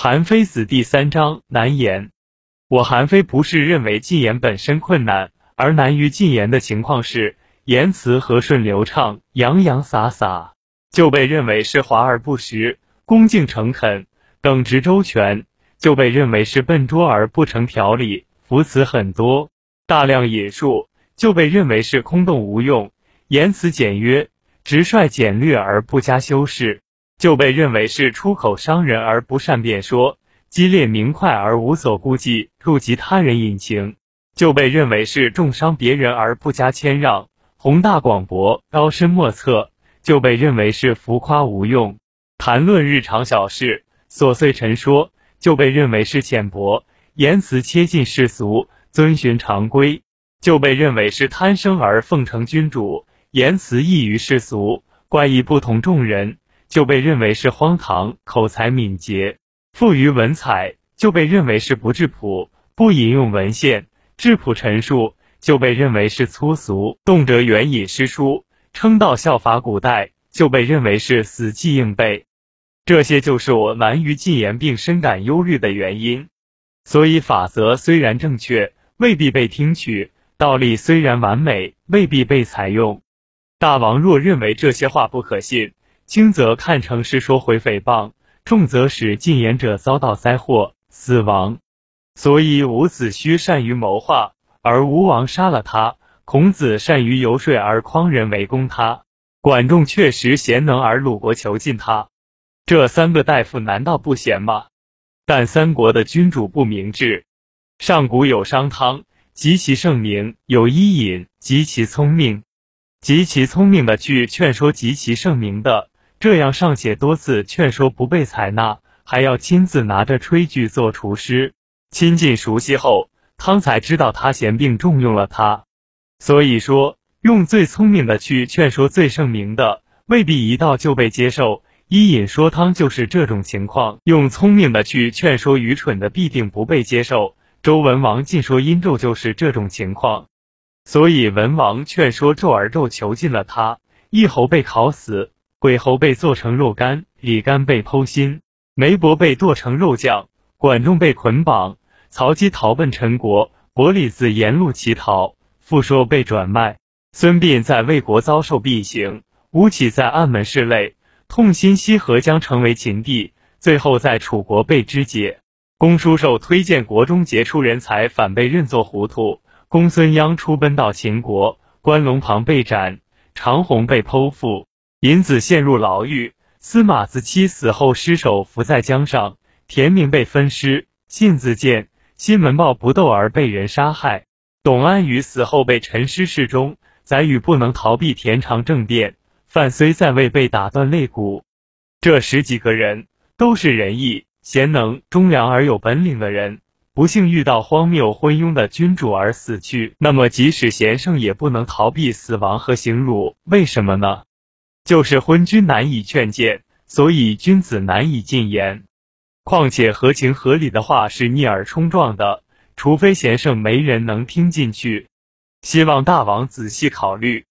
韩非子第三章难言。我韩非不是认为进言本身困难，而难于进言的情况是言辞和顺流畅、洋洋洒洒，就被认为是华而不实；恭敬诚恳、耿直周全，就被认为是笨拙而不成条理；浮词很多、大量引述，就被认为是空洞无用；言辞简约、直率简略而不加修饰。就被认为是出口伤人而不善辩说，激烈明快而无所顾忌，触及他人隐情；就被认为是重伤别人而不加谦让，宏大广博，高深莫测；就被认为是浮夸无用，谈论日常小事，琐碎陈说；就被认为是浅薄，言辞切近世俗，遵循常规；就被认为是贪生而奉承君主，言辞异于世俗，怪异不同众人。就被认为是荒唐，口才敏捷，富于文采；就被认为是不质朴，不引用文献；质朴陈述就被认为是粗俗，动辄援引诗书，称道效法古代，就被认为是死记硬背。这些就是我难于进言并深感忧虑的原因。所以法则虽然正确，未必被听取；道理虽然完美，未必被采用。大王若认为这些话不可信，轻则看成是说回诽谤，重则使进言者遭到灾祸死亡。所以伍子胥善于谋划，而吴王杀了他；孔子善于游说，而匡人围攻他；管仲确实贤能，而鲁国囚禁他。这三个大夫难道不贤吗？但三国的君主不明智。上古有商汤，极其圣明；有伊尹，极其聪明，极其聪明的去劝说极其圣明的。这样尚且多次劝说不被采纳，还要亲自拿着炊具做厨师。亲近熟悉后，汤才知道他贤并重用了他。所以说，用最聪明的去劝说最圣明的，未必一道就被接受。伊尹说汤就是这种情况，用聪明的去劝说愚蠢的，必定不被接受。周文王尽说殷纣就是这种情况，所以文王劝说纣而纣囚禁了他，一侯被烤死。鬼侯被做成肉干，李干被剖心，梅伯被剁成肉酱，管仲被捆绑，曹丕逃奔陈国，伯里子沿路乞讨，傅说被转卖，孙膑在魏国遭受弊刑，吴起在暗门拭泪，痛心西河将成为秦地，最后在楚国被肢解。公叔寿推荐国中杰出人才，反被认作糊涂。公孙鞅出奔到秦国，关龙旁被斩，长虹被剖腹。尹子陷入牢狱，司马子期死后尸首浮在江上，田明被分尸，信自荐，新闻报不斗而被人杀害。董安于死后被沉尸室中，载宇不能逃避田常政变，范睢在位被打断肋骨。这十几个人都是仁义、贤能、忠良而有本领的人，不幸遇到荒谬昏庸的君主而死去。那么，即使贤圣也不能逃避死亡和刑辱，为什么呢？就是昏君难以劝谏，所以君子难以进言。况且合情合理的话是逆耳冲撞的，除非贤圣，没人能听进去。希望大王仔细考虑。